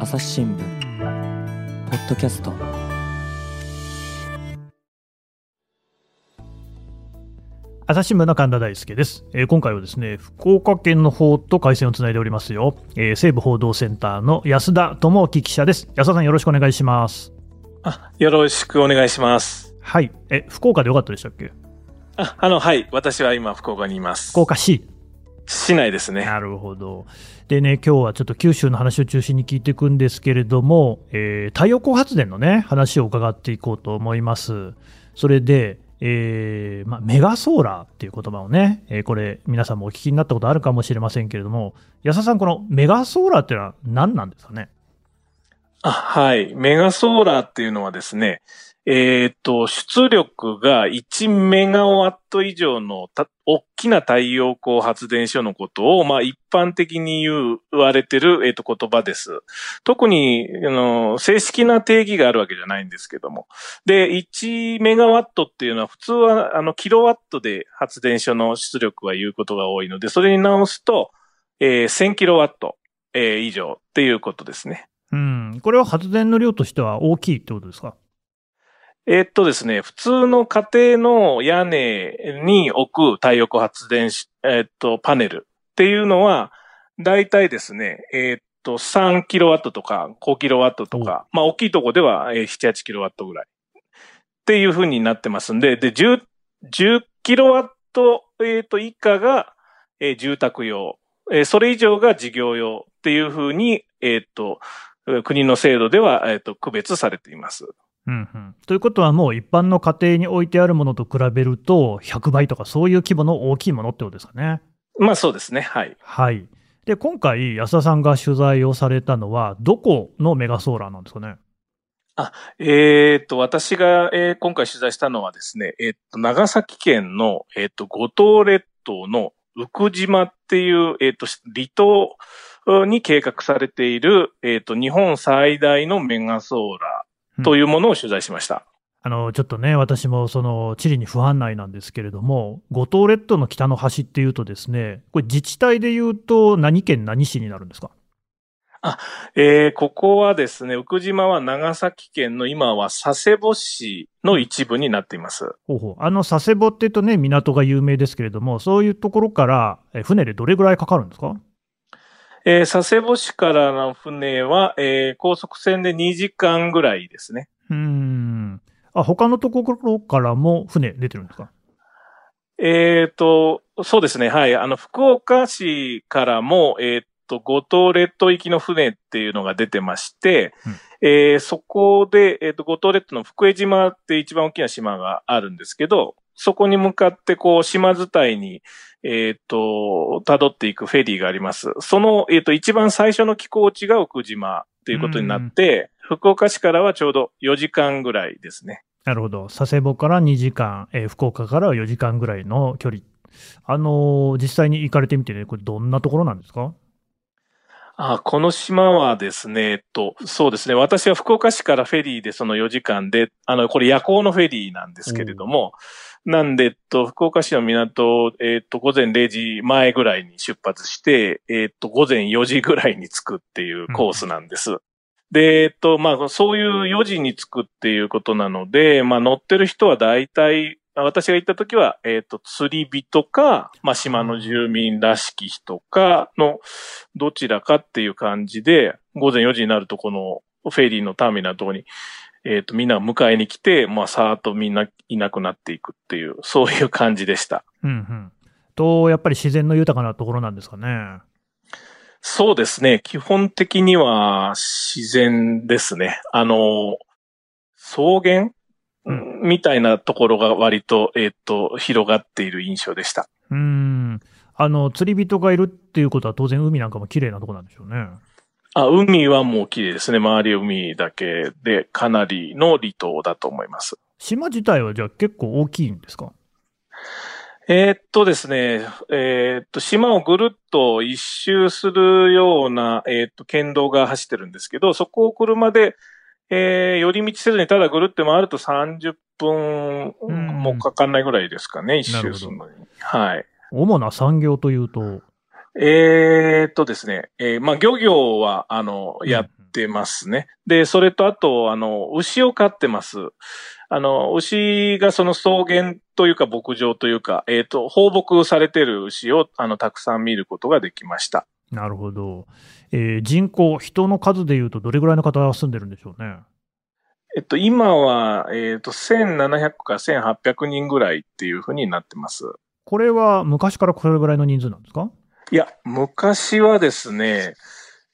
朝日新聞ポッドキャスト。朝日新聞の神田大輔です、えー今回はですね福岡県の方と回線をつないでおりますよ、えー西部報道センターの安田智樹記者です。安田さんよろしくお願いします。あ、よろしくお願いします。はい。え福岡でよかったでしたっけ？あ、あの、はい。私は今、福岡にいます。福岡市市内ですね。なるほどでね今日はちょっと九州の話を中心に聞いていくんですけれども、えー太陽光発電のね話を伺っていこうと思いますそれでえーまあ、メガソーラーっていう言葉をね、えーこれ皆さんもお聞きになったことあるかもしれませんけれども安田さんこのメガソーラーっていうのは何なんですかね？あ、はい。メガソーラーっていうのはですね、えーっと、出力が1メガワット以上のた大きな太陽光発電所のことを、まあ一般的に言言われてる、えーと言葉です。特に、あの、正式な定義があるわけじゃないんですけども。で、1メガワットっていうのは普通は、あの、キロワットで発電所の出力は言うことが多いので、それに直すと、えー1000キロワット、えー以上っていうことですね。うん、これは発電の量としては大きいってことですか？えーっとですね、普通の家庭の屋根に置く太陽光発電し、えーっと、パネルっていうのは、だいたいですね、えーっと、3キロワットとか5キロワットとか、まあ大きいとこではえー7、8キロワットぐらい。っていう風になってますんで、で、10、10キロワット、えーっと、以下が、えー住宅用、えーそれ以上が事業用っていう風に、えーっと、国の制度では、えーっと、区別されています。うんうん、ということはもう一般の家庭に置いてあるものと比べると100倍とかそういう規模の大きいものってことですかね。まあそうですね、はい。はい。で、今回安田さんが取材をされたのはどこのメガソーラーなんですかね？えっ、と、私が、えー今回取材したのはですね、えっ、と、長崎県の、えっ、と、五島列島の宇久島っていう、えっ、と、離島に計画されている、えっ、と、日本最大のメガソーラーというものを取材しました。あのちょっとね、私もその地理に不案内なんですけれども、五島列島の北の端っていうとですね、これ自治体でいうと何県何市になるんですか？えーここはですね、宇久島は長崎県の今は佐世保市の一部になっています。ほうほうあの佐世保っていうとね、港が有名ですけれども、そういうところからえ船でどれぐらいかかるんですか？えー佐世保市からの船は、えー高速船で2時間ぐらいですね。うーん。あ、他のところからも船出てるんですか？えっ、と、そうですね。はい。あの、福岡市からも、えっ、と、五島列島行きの船っていうのが出てまして、えーそこで、えっ、と、五島列島の福江島って一番大きな島があるんですけど、そこに向かって、こう、島伝いに、えっ、と、辿っていくフェリーがあります。その、えっ、と、一番最初の寄港地が奥島ということになって、福岡市からはちょうど4時間ぐらいですね。なるほど。佐世保から2時間、えー福岡からは4時間ぐらいの距離。あのー実際に行かれてみてね、これどんなところなんですか？あ、この島はですね、えっと、そうですね。私は福岡市からフェリーでその4時間で、あの、これ夜行のフェリーなんですけれども、なんで、えっと、福岡市の港、えっと、午前0時前ぐらいに出発して、えっと、午前4時ぐらいに着くっていうコースなんです。で、えっと、まあ、そういう4時に着くっていうことなので、まあ、乗ってる人は大体、あ私が行った時は、えっ、と、釣り人か、まあ、島の住民らしき人かの、どちらかっていう感じで、午前4時になると、このフェリーのターミナルのところに、えっ、と、みんなが迎えに来て、まあ、さーっとみんないなくなっていくっていう、そういう感じでした。うんうん。と、やっぱり自然の豊かなところなんですかね。そうですね。基本的には自然ですね。あの、草原、うんみたいなところが割と、えっ、と、広がっている印象でした。うーん。あの、釣り人がいるっていうことは当然海なんかも綺麗なところなんでしょうね。あ、海はもう綺麗ですね。周り海だけでかなりの離島だと思います。島自体はじゃあ結構大きいんですか？えーっとですね、えーっと、島をぐるっと一周するような、えーっと、県道が走ってるんですけど、そこを車で、えー、寄り道せずにただぐるって回ると30分もかかんないぐらいですかね、一周するのに。はい。主な産業というと、えーっとですね、えーまあ、漁業は、あの、やってますね。で、それとあと、あの、牛を飼ってます。あの、牛がその草原というか牧場というか、えっ、と、放牧されてる牛を、あの、たくさん見ることができました。なるほど。えー人口、人の数でいうとどれぐらいの方が住んでるんでしょうね？えっと、今は、えっと、1700か1800人ぐらいっていうふうになってます。これは昔からこれぐらいの人数なんですか？いや、昔はですね、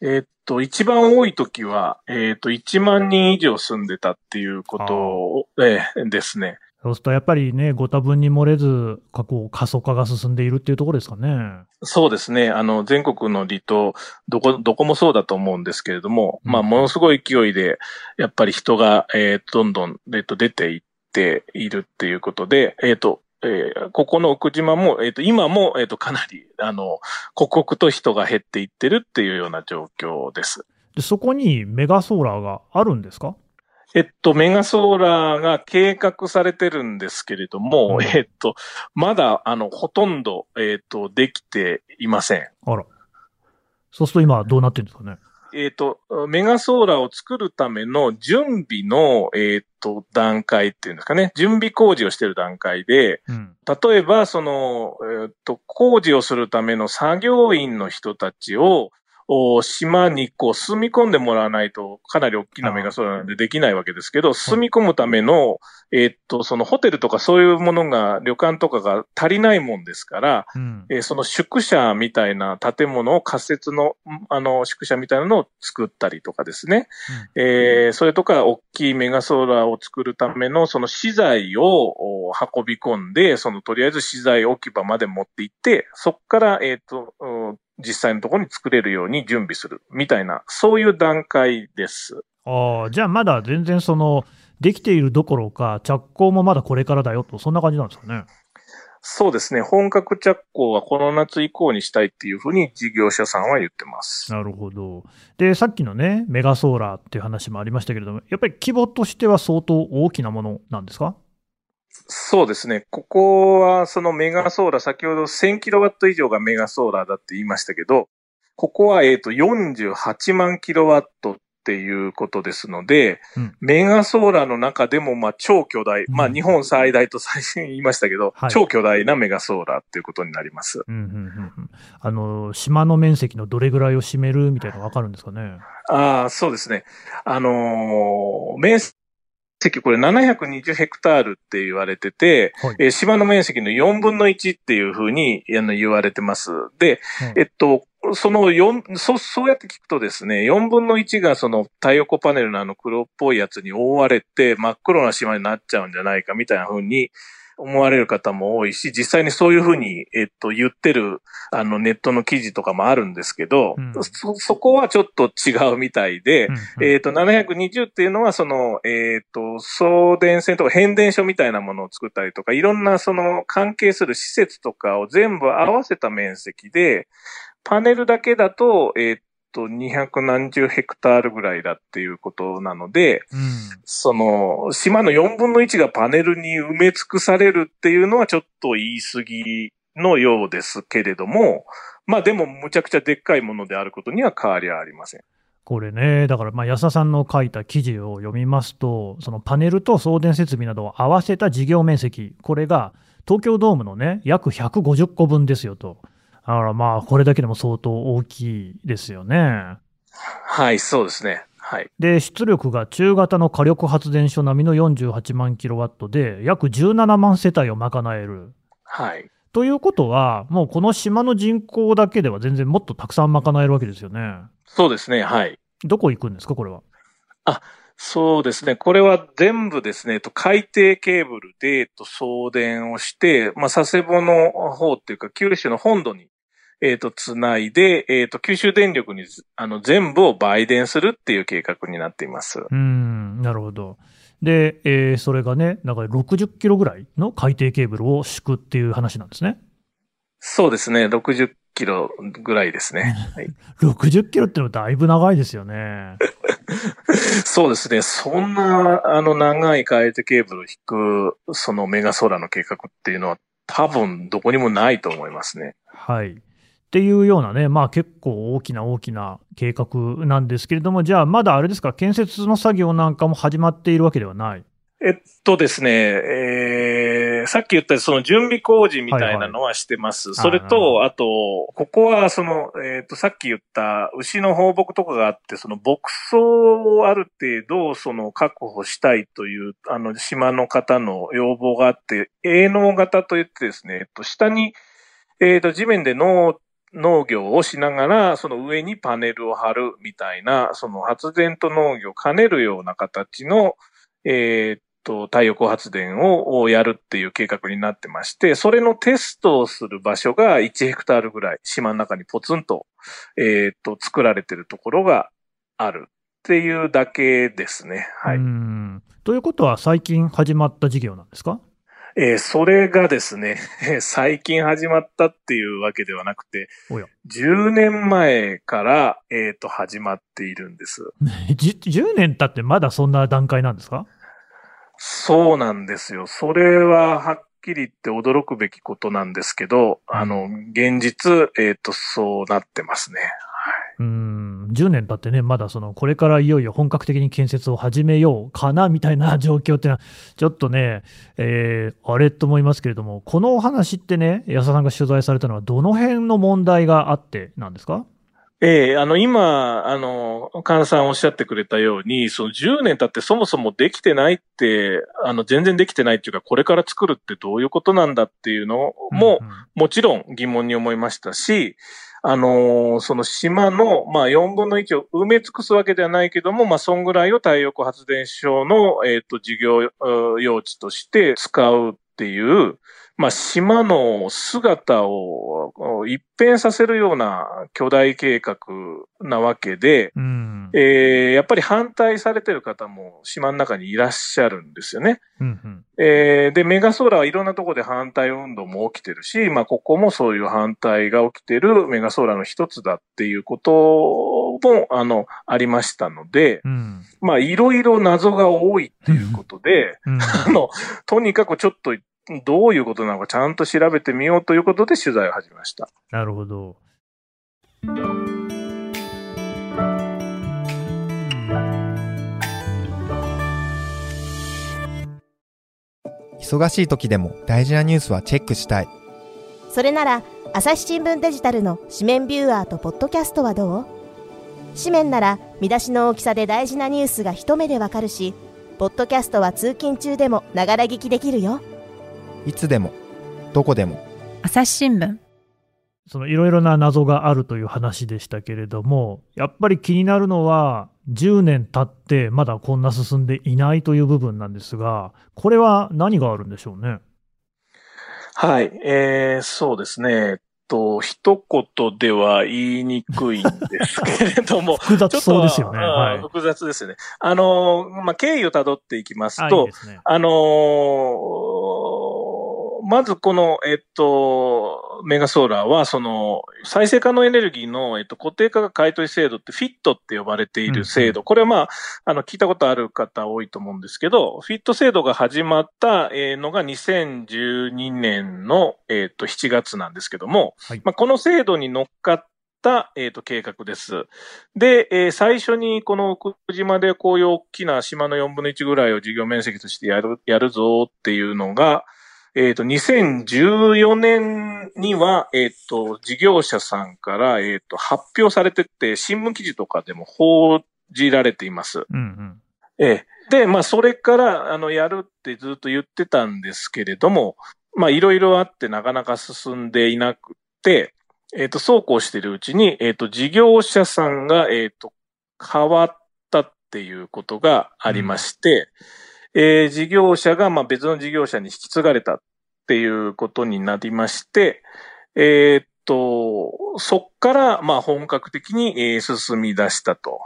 えっと、一番多い時は、えっと、1万人以上住んでたっていうことを、ええですね。そうするとやっぱりね、ご多分に漏れず、過去過疎化が進んでいるっていうところですかね。そうですね。あの、全国の離島、どこ、どこもそうだと思うんですけれども、うんまあ、ものすごい勢いで、やっぱり人が、えーどんどん、えっと、出ていっているっていうことで、えっ、と、えーここの奥島も、えっ、と、今も、えっ、と、かなり、あの、刻々と人が減っていってるっていうような状況です。でそこにメガソーラーがあるんですか？えっと、メガソーラーが計画されてるんですけれども、うんえっと、まだ、あの、ほとんど、えっと、できていません。あら。そうすると今どうなってるんですかね？えっ、と、メガソーラーを作るための準備の、えっ、と、段階っていうんですかね。準備工事をしている段階で、うん。例えば、その、えっ、と、工事をするための作業員の人たちを、お島にこう住み込んでもらわないと、かなり大きなメガソーラーなんでできないわけですけど、住み込むための、えっと、そのホテルとかそういうものが、旅館とかが足りないもんですから、その宿舎みたいな建物を仮設の、んあの、宿舎みたいなのを作ったりとかですね。えーそれとか、大きいメガソーラーを作るための、その資材をお運び込んで、そのとりあえず資材置き場まで持って行って、そこから、えっ、と、うん実際のところに作れるように準備する、みたいな、そういう段階です。ああ、じゃあまだ全然その、できているどころか、着工もまだこれからだよと、そんな感じなんですかね。そうですね。本格着工はこの夏以降にしたいっていうふうに事業者さんは言ってます。なるほど。で、さっきのね、メガソーラーっていう話もありましたけれども、やっぱり規模としては相当大きなものなんですか？そうですね。ここはそのメガソーラー、先ほど1000キロワット以上がメガソーラーだって言いましたけど、ここはえっと48万キロワットっていうことですので、うんメガソーラーの中でもまあ超巨大、まあうん日本最大と最初に言いましたけど、はい超巨大なメガソーラーっていうことになります。うんうんうんうん。あの、島の面積のどれぐらいを占めるみたいなのわかるんですかね？ああ、そうですね。あのー面積、これ720ヘクタールって言われてて、はい。えー島の面積の4分の1っていうふうにあの言われてます。で、はいえっと、その4、そ、そうやって聞くとですね、4分の1がその太陽光パネルのあの黒っぽいやつに覆われて真っ黒な島になっちゃうんじゃないかみたいなふうに思われる方も多いし、実際にそういうふうに、えっと、言ってる、あの、ネットの記事とかもあるんですけど、うん。そ、そこはちょっと違うみたいで、うん。うんえっ、と、720っていうのは、その、えっ、と、送電線とか変電所みたいなものを作ったりとか、いろんなその関係する施設とかを全部合わせた面積で、パネルだけだと、えっ、と、200何十ヘクタールぐらいだっていうことなので、うんその、島の4分の1がパネルに埋め尽くされるっていうのはちょっと言い過ぎのようですけれども、まあでもむちゃくちゃでっかいものであることには変わりはありません。これね、だから、まあ、安田さんの書いた記事を読みますと、そのパネルと送電設備などを合わせた事業面積、これが東京ドームのね、約150個分ですよと。だからまあ、これだけでも相当大きいですよね。はい、そうですね。はい。で、出力が中型の火力発電所並みの48万キロワットで、約17万世帯を賄える。はい。ということは、もうこの島の人口だけでは全然もっとたくさん賄えるわけですよね。そうですね。はい。どこ行くんですか、これは？そうですね。これは全部ですね、えっと海底ケーブルで、えっと、送電をして、まあ、佐世保の方っていうか、九州の本土に、えっと、つないで、えっと、九州電力に、あの、全部を売電するっていう計画になっています。うーん、なるほど。で、えーそれがね、なんか60キロぐらいの海底ケーブルを敷くっていう話なんですね。そうですね。60キロぐらいですね。はい、60キロってのはだいぶ長いですよね。そうですね。そんな、あの、長い海底ケーブルを引く、そのメガソーラーの計画っていうのは、多分どこにもないと思いますね。はい。っていうようなね、まあ結構大きな大きな計画なんですけれども、じゃあまだあれですか、建設の作業なんかも始まっているわけではない。えっとですね、えー、さっき言ったその準備工事みたいなのはしてます。はいはいそれと、あと、ここはその、えっと、さっき言った牛の放牧とかがあって、その牧草をある程度その確保したいという、あの、島の方の要望があって、営農型といってですね、えっと、下に、えっと、地面で農農業をしながら、その上にパネルを張るみたいな、その発電と農業を兼ねるような形の、えーっと、太陽光発電をやるっていう計画になってまして、それのテストをする場所が1ヘクタールぐらい島の中にポツンと、えーっと、作られてるところがあるっていうだけですね。はい。ということは、最近始まった事業なんですか？えーそれがですね、最近始まったっていうわけではなくておや、10年前から、えーっと、始まっているんです。じ10年経ってまだそんな段階なんですか？そうなんですよ。それははっきり言って驚くべきことなんですけど、あの、現実、えっ、と、そうなってますね。うん、10年経ってね、まだその、これからいよいよ本格的に建設を始めようかな、みたいな状況ってのは、ちょっとね、えーあれと思いますけれども、このお話ってね、安田さんが取材されたのは、どの辺の問題があってなんですか？ええあの、今、あの、菅さんおっしゃってくれたように、その10年経ってそもそもできてないって、あの、全然できてないっていうか、これから作るってどういうことなんだっていうのも、うんうん。もちろん疑問に思いましたし、あのーその島の、まあ、4分の1を埋め尽くすわけではないけども、まあ、そんぐらいを太陽光発電所の、えっ、と、事業用地として使うっていう、まあ、島の姿を一変させるような巨大計画なわけで、うん。えーやっぱり反対されてる方も島の中にいらっしゃるんですよね。うんうんえーで、メガソーラーはいろんなところで反対運動も起きてるし、まあ、ここもそういう反対が起きてるメガソーラーの一つだっていうことも、あの、ありましたので、うんまあ、いろいろ謎が多いっていうことで、うん あの、とにかくちょっと、どういうことなのかちゃんと調べてみようということで取材を始めました。なるほど。忙しい時でも大事なニュースはチェックしたい。それなら朝日新聞デジタルの紙面ビューアーとポッドキャストはどう？紙面なら見出しの大きさで大事なニュースが一目でわかるしポッドキャストは通勤中でもながら聞きできるよいつでも、どこでも。朝日新聞そのいろいろな謎があるという話でしたけれども、やっぱり気になるのは、10年経ってまだこんな進んでいないという部分なんですが、これは何があるんでしょうね？はい。えー、そうですね。と、一言では言いにくいんですけれども、複雑そうですよね。はい。複雑ですね。あのー、まあ、経緯をたどっていきますとあね。あのーまずこの、えっと、メガソーラーは、その、再生可能エネルギーの、えっと、固定価格買取制度ってフィットって呼ばれている制度。これはまあ、あの、聞いたことある方多いと思うんですけど、フィット制度が始まったえーのが2012年の、えっと、7月なんですけども、はいまあ、この制度に乗っかった、えっ、と、計画です。で、えー最初にこの奥久島でこういう大きな島の4分の1ぐらいを事業面積としてやる、やるぞっていうのが、えっ、と、2014年には、えっ、と、事業者さんから、えっ、と、発表されてって、新聞記事とかでも報じられています。うんうん。ええ。で、まあ、それから、あの、やるってずっと言ってたんですけれども、まあ、いろいろあってなかなか進んでいなくて、えっ、と、そうこうしているうちに、えっ、と、事業者さんが、えっ、と、変わったっていうことがありまして、えー事業者が、まあ、別の事業者に引き継がれたっていうことになりまして、えっ、と、そっから、まあ、本格的に、えー進み出したと。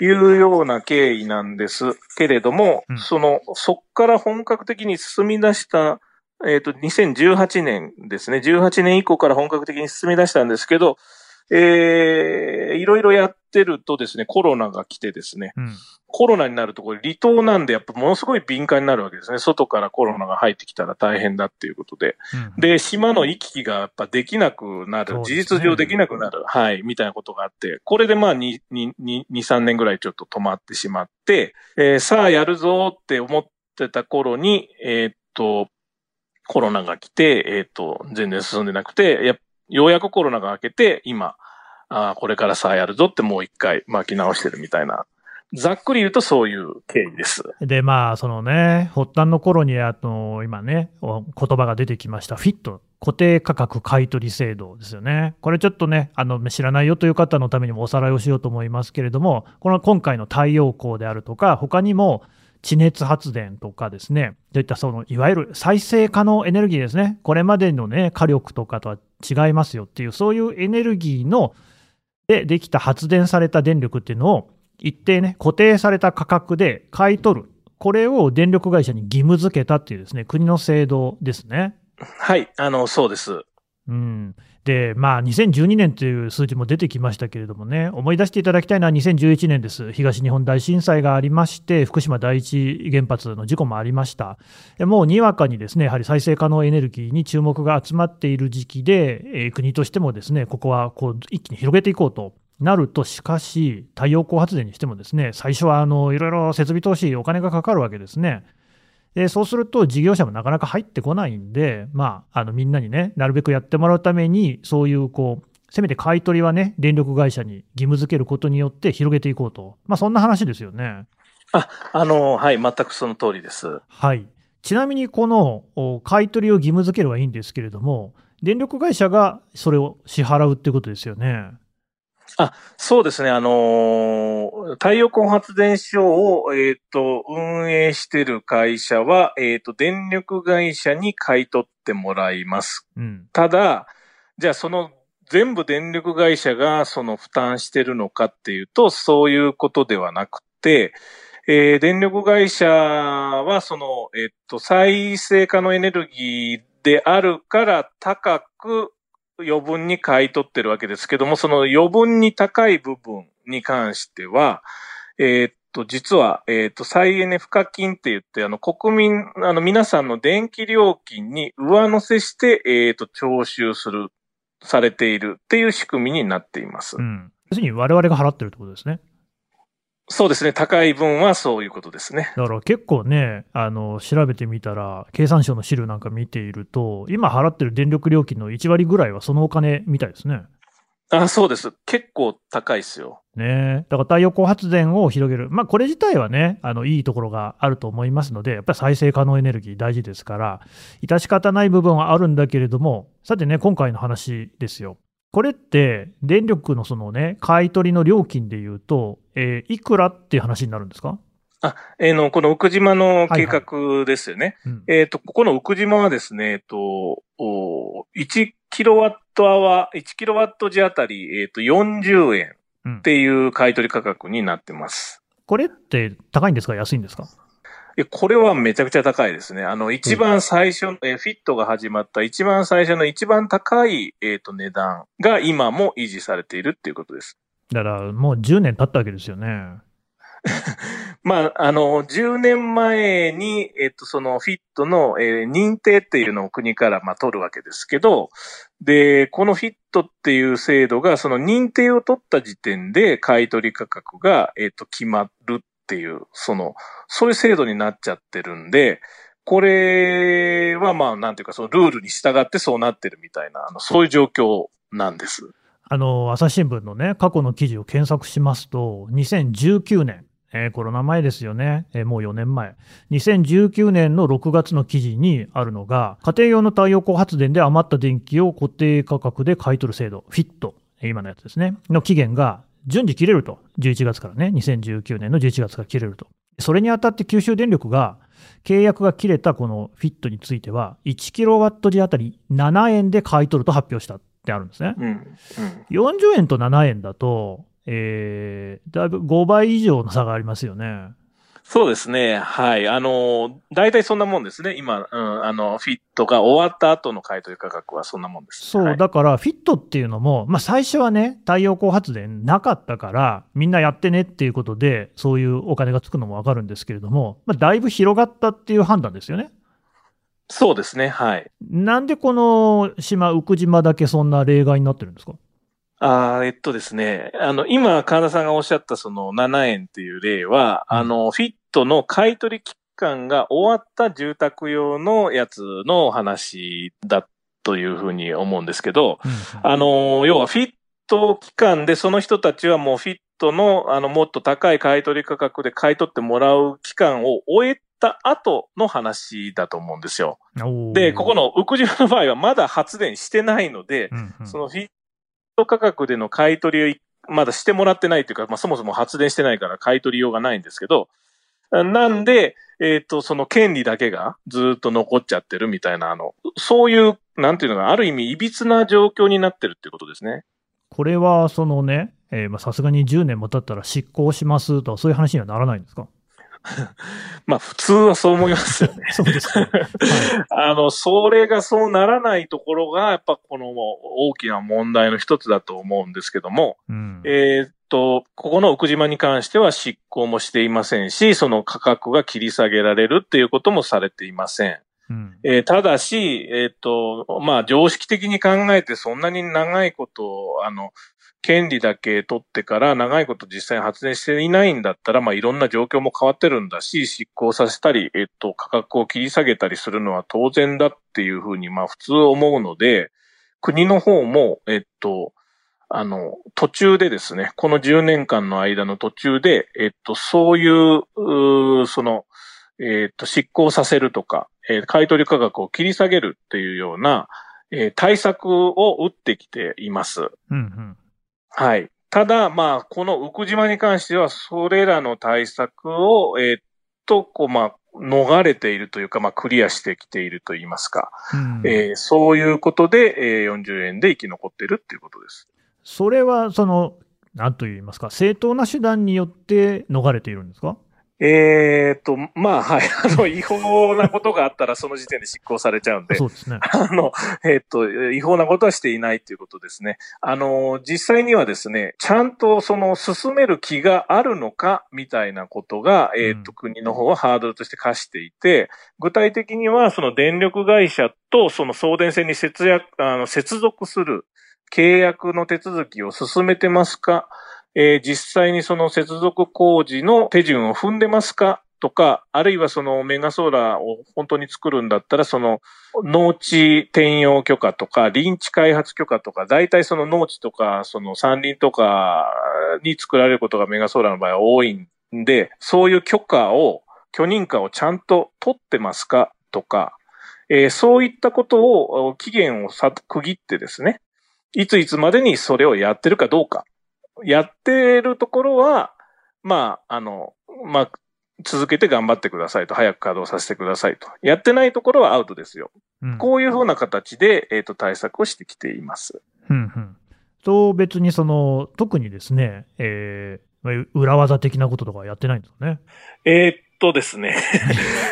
いうような経緯なんですけれども、うんその、そっから本格的に進み出した、えっ、と、2018年ですね。18年以降から本格的に進み出したんですけど、えー、いろいろやってるとですね、コロナが来てですね、うん。コロナになると、これ離島なんで、やっぱものすごい敏感になるわけですね。外からコロナが入ってきたら大変だっていうことで。うん。で、島の行き来がやっぱできなくなる、ね。実上できなくなる、はい、みたいなことがあって、これでまあ2、2、2 3年ぐらいちょっと止まってしまって、えーさあやるぞって思ってた頃に、えーっと、コロナが来て、えーっと、全然進んでなくて、やようやくコロナが明けて、今、あこれからさあやるぞってもう一回巻き直してるみたいな。ざっくり言うとそういう経緯です。で、まあ、そのね、発端の頃に、あの、今ね、言葉が出てきました、フィット、固定価格買取制度ですよね。これちょっとね、あの、知らないよという方のためにもおさらいをしようと思いますけれども、この今回の太陽光であるとか、他にも、地熱発電とかですね、といったそのいわゆる再生可能エネルギーですね、これまでのね、火力とかとは違いますよっていう、そういうエネルギーのでできた発電された電力っていうのを、一定ね、固定された価格で買い取る、これを電力会社に義務付けたっていうですね、国の制度ですね。はい、あの、そうです。うん、で、まあ、2012年という数字も出てきましたけれどもね、思い出していただきたいのは2011年です、東日本大震災がありまして、福島第一原発の事故もありました、もうにわかにですねやはり再生可能エネルギーに注目が集まっている時期で、国としてもですねここはこう一気に広げていこうと。なると、しかし、太陽光発電にしても、ですね最初はあのいろいろ設備投資、お金がかかるわけですね。でそうすると事業者もなかなか入ってこないんで、まあ、あのみんなにね、なるべくやってもらうために、そういうこう、せめて買い取りはね、電力会社に義務付けることによって広げていこうと、まあ、そんな話ですよね。あ、あの、はい、全くその通りです。はい、ちなみにこのお買い取りを義務付ければいいんですけれども、電力会社がそれを支払うってことですよね。そうですね、あのー太陽光発電所を、えっ、と、運営してる会社は、えっ、と、電力会社に買い取ってもらいます。うん、ただ、じゃあその全部電力会社がその負担してるのかっていうと、そういうことではなくて、えー電力会社はその、えっと、再生可能エネルギーであるから高く余分に買い取ってるわけですけども、その余分に高い部分に関しては、えーっと、実は、えーっと、再エネ賦課金って言って、あの、国民、あの、皆さんの電気料金に上乗せして、えーっと、徴収する、されているっていう仕組みになっています。うん、要するに我々が払ってるってことですね。そうですね。高い分はそういうことですね。だから結構ね、あの調べてみたら、経産省の資料なんか見ていると、今払ってる電力料金の1割ぐらいはそのお金みたいですね。あ、そうです。結構高いですよ。ねだから太陽光発電を広げる、まあ、これ自体はね、あのいいところがあると思いますので、やっぱり再生可能エネルギー大事ですから、致し方ない部分はあるんだけれども、さてね、今回の話ですよ。これって、電力のそのね、買い取りの料金でいうと、えーいくらっていう話になるんですか、あ、えーの、この宇久島の計画ですよね。うん。えっ、と、ここの宇久島はですね、えっ、と、お1キロワットアワー、1キロワット時あたり、えっ、と、40円うんっていう買い取り価格になってます。これって高いんですか、安いんですか？えこれはめちゃくちゃ高いですね。あの、一番最初、えーフィットが始まった一番最初の一番高い、えっ、と、値段が今も維持されているっていうことです。だからもう10年経ったわけですよね。まあ、あの、10年前に、えっと、そのフィットの、えー認定っていうのを国から、まあ、取るわけですけど、で、このフィットっていう制度が、その認定を取った時点で買い取り価格が、えっと、決まるっていう、その、そういう制度になっちゃってるんで、これは、まあ、なんていうか、そのルールに従ってそうなってるみたいな、あの、そういう状況なんです。あの朝日新聞のね、過去の記事を検索しますと、2019年、えーコロナ前ですよね、えーもう4年前、2019年の6月の記事にあるのが、家庭用の太陽光発電で余った電気を固定価格で買い取る制度、フィット、今のやつですね、の期限が順次切れると、11月からね、2019年の11月から切れると。それにあたって九州電力が、契約が切れたこのフィットについては、1キロワット時あたり7円で買い取ると発表したってあるんですね。うん。うん。40円と7円だと、えーだいぶ5倍以上の差がありますよね。そうですね。はい。あの、大体そんなもんですね。今、うん、あの、フィットが終わった後の買い取り価格はそんなもんです。そう、はいだからフィットっていうのも、まあ、最初はね、太陽光発電なかったから、みんなやってねっていうことで、そういうお金がつくのもわかるんですけれども、まあ、だいぶ広がったっていう判断ですよね。そうですね。はい。なんでこの島、宇久島だけそんな例外になってるんですか？あーえっとですね。あの、今、神田さんがおっしゃったその7円っていう例は、うんあの、フィットの買い取り期間が終わった住宅用のやつの話だというふうに思うんですけど、あの、要はフィット期間でその人たちはもうフィットの、あの、もっと高い買い取り価格で買い取ってもらう期間を終えた後の話だと思うんですよ。で、ここの、のウクジマの場合はまだ発電してないので、うんうんそのフィット価格での買い取りをまだしてもらってないというか、まあ、そもそも発電してないから買い取りようがないんですけど、なんで、えっ、と、その権利だけがずっと残っちゃってるみたいな、あの、そういう、なんていうのか、ある意味、歪な状況になってるっていうことですね。これはそのね、さすがに10年も経ったら執行しますとか、そういう話にはならないんですか？まあ、普通はそう思いますよね。そうですか。はい あの、それがそうならないところが、やっぱこの大きな問題の一つだと思うんですけども、うんえーっと、ここの奥島に関しては執行もしていませんし、その価格が切り下げられるっていうこともされていません。うんえーただし、えーっと、まあ、常識的に考えてそんなに長いこと、あの、権利だけ取ってから長いこと実際に発電していないんだったら、まあ、いろんな状況も変わってるんだし、執行させたり、えっと、価格を切り下げたりするのは当然だっていうふうに、まあ、普通思うので、国の方も、えっと、あの、途中でですね、この10年間の間の途中で、えっと、そういう、うその、えっと、執行させるとか、えー買取価格を切り下げるっていうような、えー対策を打ってきています。うんうんはい。ただ、まあ、この宇久島に関しては、それらの対策を、えーっと、こう、まあ、逃れているというか、まあ、クリアしてきていると言いますか。うんえーそういうことで、えー40円で生き残っているっていうことです。それは、その、なんと言いますか、正当な手段によって逃れているんですか？えーっと、まあ、はい。あの、違法なことがあったら、その時点で執行されちゃうんで。そうですね。あの、えっ、と、違法なことはしていないということですね。あの、実際にはですね、ちゃんとその進める気があるのか、みたいなことが、えっ、と、うん国の方はハードルとして課していて、具体的にはその電力会社とその送電線に接約、あの、接続する契約の手続きを進めてますかえー実際にその接続工事の手順を踏んでますか？とか、あるいはそのメガソーラーを本当に作るんだったら、その農地転用許可とか、林地開発許可とか、大体その農地とか、その山林とかに作られることがメガソーラーの場合は多いんで、そういう許可を、許認可をちゃんと取ってますか？とか、えーそういったことを、期限を区切ってですね、いついつまでにそれをやってるかどうか。やってるところは、まあ、あの、まあ、続けて頑張ってくださいと、早く稼働させてくださいと。やってないところはアウトですよ。うんこういうふうな形で、えっ、と、対策をしてきています。うんうんと別にその特にですね、えーまあ裏技的なこととかはやってないんですかね？えーっとですね。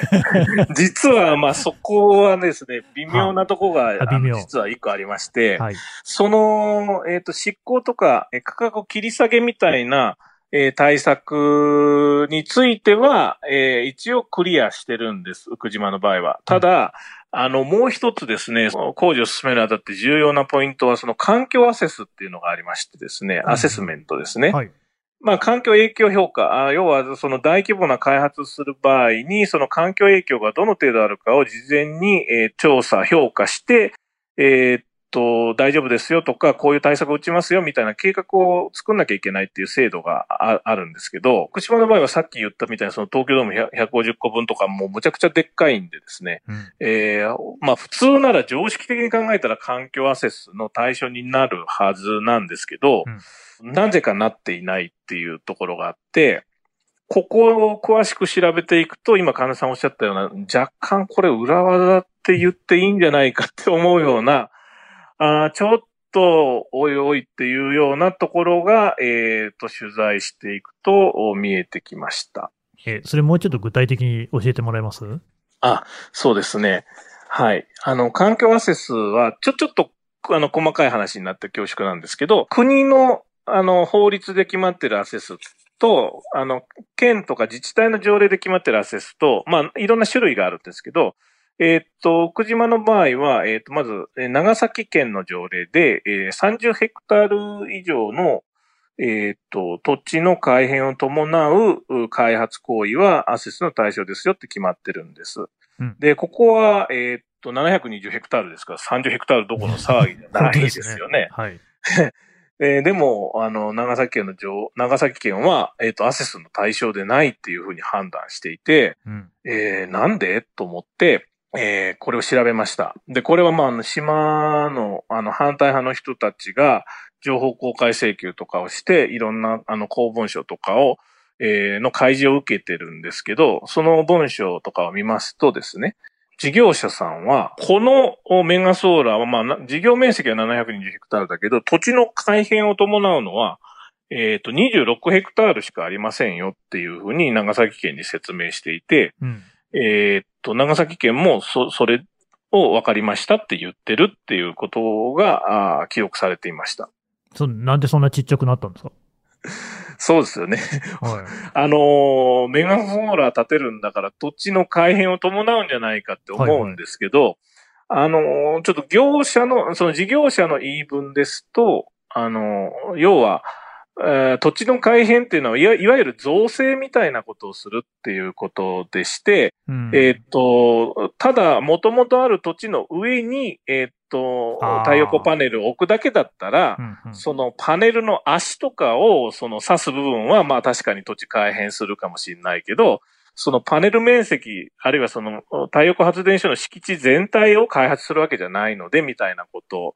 実は、まあ、そこはですね、微妙なとこが、実は一個ありまして、はい。その、えーっと、執行とか、えー価格を切り下げみたいな、えー対策については、えー一応クリアしてるんです、福島の場合は。ただ、あの、もう一つですね、工事を進めるにあたって重要なポイントは、その環境アセスっていうのがありましてですね、うんアセスメントですね。はい。まあ、環境影響評価、あ要はその大規模な開発する場合に、その環境影響がどの程度あるかを事前に、えー調査、評価して、えーと、大丈夫ですよとか、こういう対策を打ちますよみたいな計画を作んなきゃいけないっていう制度がああるんですけど、福島の場合はさっき言ったみたいにその東京ドーム100 150個分とかもうむちゃくちゃでっかいんでですね、うん。えーまあ普通なら常識的に考えたら環境アセスの対象になるはずなんですけど、なぜかなっていないっていうところがあって、ここを詳しく調べていくと、今、金さんおっしゃったような、若干これ裏技って言っていいんじゃないかって思うような、あーちょっと、おいおいっていうようなところが、えっ、と、取材していくと見えてきました。えーそれもうちょっと具体的に教えてもらえます？あ、そうですね。はい。あの、環境アセスは、ちょ、ちょっと、あの、細かい話になって恐縮なんですけど、国の、あの、法律で決まってるアセスと、あの、県とか自治体の条例で決まってるアセスと、まあ、いろんな種類があるんですけど、えーっと、奥島の場合は、えーっと、まず、えー長崎県の条例で、えー30ヘクタール以上の、えーっと、土地の改変を伴うう開発行為はアセスの対象ですよって決まってるんです。うんで、ここは、えーっと、720ヘクタールですから、30ヘクタールどこの騒ぎじゃないですよね。はい。えーでも、あの、長崎県の上、長崎県は、えーっと、アセスの対象でないっていうふうに判断していて、うん。えーなんで？と思って、えーこれを調べました。で、これはまあ、あの、島の、あの、反対派の人たちが、情報公開請求とかをして、いろんな、あの、公文書とかを、えーの開示を受けてるんですけど、その文書とかを見ますとですね、事業者さんは、このメガソーラーは、まあ、事業面積は720ヘクタールだけど、土地の改変を伴うのは、えっ、と、26ヘクタールしかありませんよっていうふうに長崎県に説明していて、うん。えーっと、長崎県もそ、それを分かりましたって言ってるっていうことが、あー記録されていました。そなんでそんなちっちゃくなったんですか？そうですよね。はい。あのーメガソーラー建てるんだから土地の改変を伴うんじゃないかって思うんですけど、あのーちょっと業者の、その事業者の言い分ですと、あのー要は、えー土地の改変っていうのは、いわいわゆる造成みたいなことをするっていうことでして、うんえーっと、ただ、もともとある土地の上に、えーっー、太陽光パネルを置くだけだったら、うんうんそのパネルの足とかを、その刺す部分は、まあ確かに土地改変するかもしれないけど、そのパネル面積、あるいはその太陽光発電所の敷地全体を開発するわけじゃないので、みたいなこと。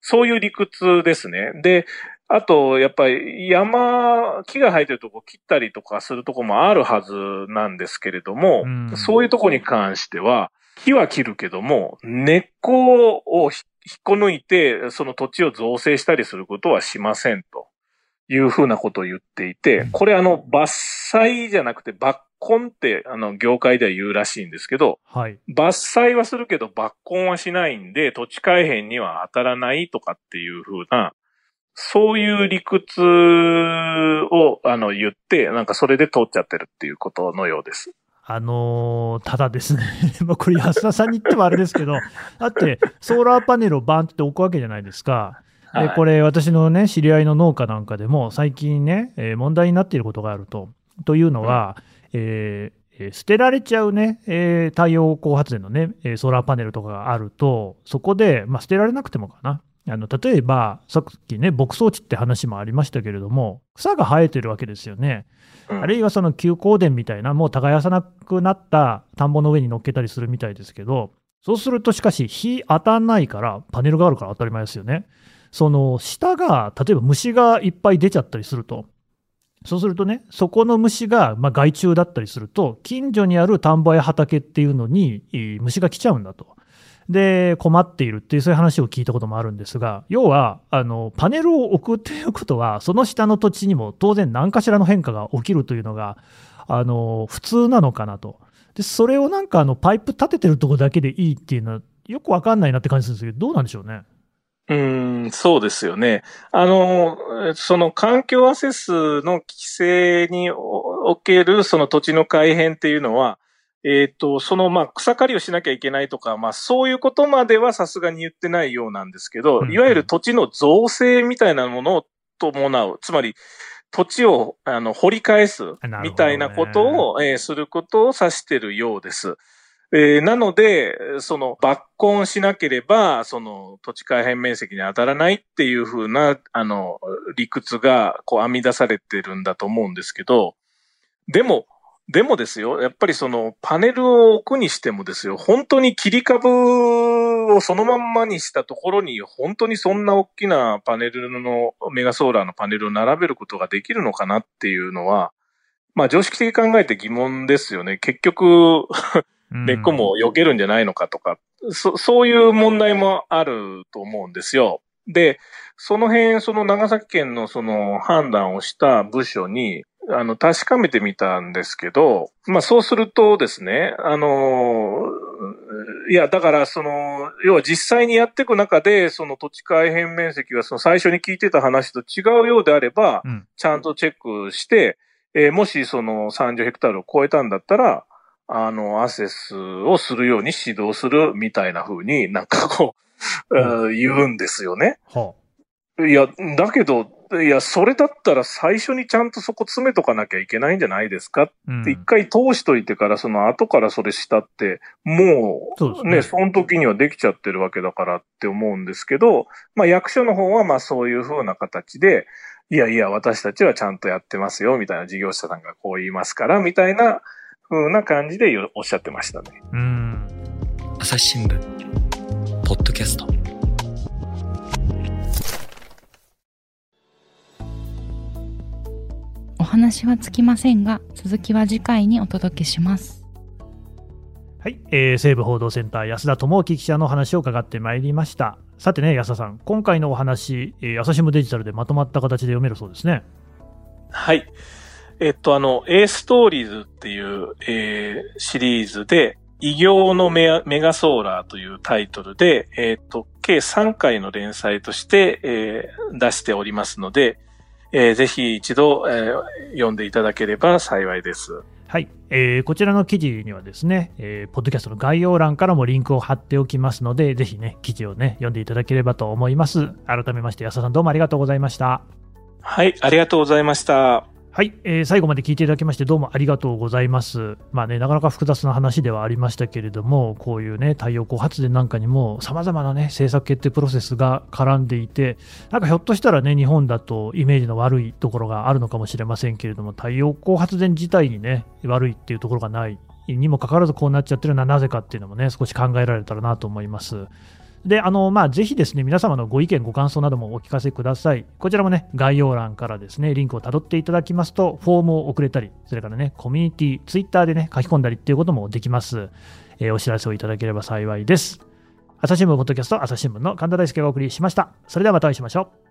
そういう理屈ですね。で、あと、やっぱり山、木が生えてるとこ切ったりとかするとこもあるはずなんですけれども、うん。そういうとこに関しては、木は切るけども、根っこをひ引っこ抜いて、その土地を造成したりすることはしませんと。いうふうなことを言っていて、これあの、伐採じゃなくて抜根って、あの、業界では言うらしいんですけど、はい。伐採はするけど抜根はしないんで、土地改変には当たらないとかっていうふうな、そういう理屈を、あの、言って、なんかそれで通っちゃってるっていうことのようです。あのーただですね、まあこれ安田さんに言ってもあれですけど、だって、ソーラーパネルをバンって置くわけじゃないですか。で、はいこれ、私のね、知り合いの農家なんかでも、最近ね、えー問題になっていることがあると。というのは、えーえー捨てられちゃうね、えー太陽光発電のね、えーソーラーパネルとかがあると、そこで、まあ、捨てられなくてもかな。あの例えば、さっきね、牧草地って話もありましたけれども、草が生えてるわけですよね。うんあるいはその休耕田みたいな、もう耕さなくなった田んぼの上に乗っけたりするみたいですけど、そうするとしかし、日当たんないから、パネルがあるから当たり前ですよね。その下が、例えば虫がいっぱい出ちゃったりすると、そうするとね、そこの虫が、まあ、害虫だったりすると、近所にある田んぼや畑っていうのにえー虫が来ちゃうんだと。で、困っているっていう、そういう話を聞いたこともあるんですが、要は、あの、パネルを置くっていうことは、その下の土地にも当然何かしらの変化が起きるというのが、あの、普通なのかなと。で、それをなんか、あの、パイプ立ててるとこだけでいいっていうのは、よくわかんないなって感じするんですけど、どうなんでしょうね？うん、そうですよね。あの、その環境アセスの規制におけるその土地の改変っていうのは、えっ、と、その、まあ、草刈りをしなきゃいけないとか、まあ、そういうことまではさすがに言ってないようなんですけど、うんいわゆる土地の造成みたいなものを伴う。つまり、土地を、あの、掘り返すみたいなことを、えーすることを指しているようです。えーなので、その、抜根しなければ、その、土地改変面積に当たらないっていうふうな、あの、理屈が、こう、編み出されてるんだと思うんですけど、でも、でもですよ、やっぱりその、パネルを置くにしてもですよ、本当に切り株をそのまんまにしたところに、本当にそんな大きなパネルの、メガソーラーのパネルを並べることができるのかなっていうのは、まあ常識的に考えて疑問ですよね。結局、根っこも避けるんじゃないのかとか、そそういう問題もあると思うんですよ。で、その辺、その長崎県のその判断をした部署に、あの、確かめてみたんですけど、まあそうするとですね、あの、いや、だからその、要は実際にやっていく中で、その土地改変面積がその最初に聞いてた話と違うようであれば、うん。ちゃんとチェックして、えーもしその30ヘクタールを超えたんだったら、あの、アセスをするように指導するみたいな風になんかこう、ううん。言うんですよね。はいや、だけど、いや、それだったら最初にちゃんとそこ詰めとかなきゃいけないんじゃないですか？って、一回通しといてから、その後からそれしたって、もう、ねね、その時にはできちゃってるわけだからって思うんですけど、まあ役所の方はまあそういう風な形で、いやいや、私たちはちゃんとやってますよ、みたいな事業者さんがこう言いますから、みたいな風な感じでよおっしゃってましたね。うん。朝日新聞ポッドキャスト話はつきませんが続きは次回にお届けします。はい、えー西部報道センター安田智之記者の話を伺ってまいりました。さてね安田さん今回のお話、えー朝日新聞デジタルでまとまった形で読めるそうですね。はい。えっと、あの、A ストーリーズっていう、えーシリーズで、異形のメガソーラーというタイトルで、えっと、計3回の連載として、えー出しておりますので、えーぜひ一度、えー読んでいただければ幸いです。はい、えーこちらの記事にはですね、えーポッドキャストの概要欄からもリンクを貼っておきますので、ぜひね、記事をね、読んでいただければと思います。改めまして、安田さんどうもありがとうございました。はい、ありがとうございました。はい、えー最後まで聞いていただきましてどうもありがとうございます。まあね、なかなか複雑な話ではありましたけれども、こういうね、太陽光発電なんかにも様々なね、政策決定プロセスが絡んでいて、なんかひょっとしたらね、日本だとイメージの悪いところがあるのかもしれませんけれども、太陽光発電自体にね、悪いっていうところがない。にもかかわらずこうなっちゃってるのはなぜかっていうのもね、少し考えられたらなと思います。で、あの、まあ、ぜひですね、皆様のご意見、ご感想などもお聞かせください。こちらもね、概要欄からですね、リンクをたどっていただきますと、フォームを送れたり、それからね、コミュニティ、ツイッターでね、書き込んだりっていうこともできます。えーお知らせをいただければ幸いです。朝日新聞ポッドキャスト、朝日新聞の神田大輔がお送りしました。それではまたお会いしましょう。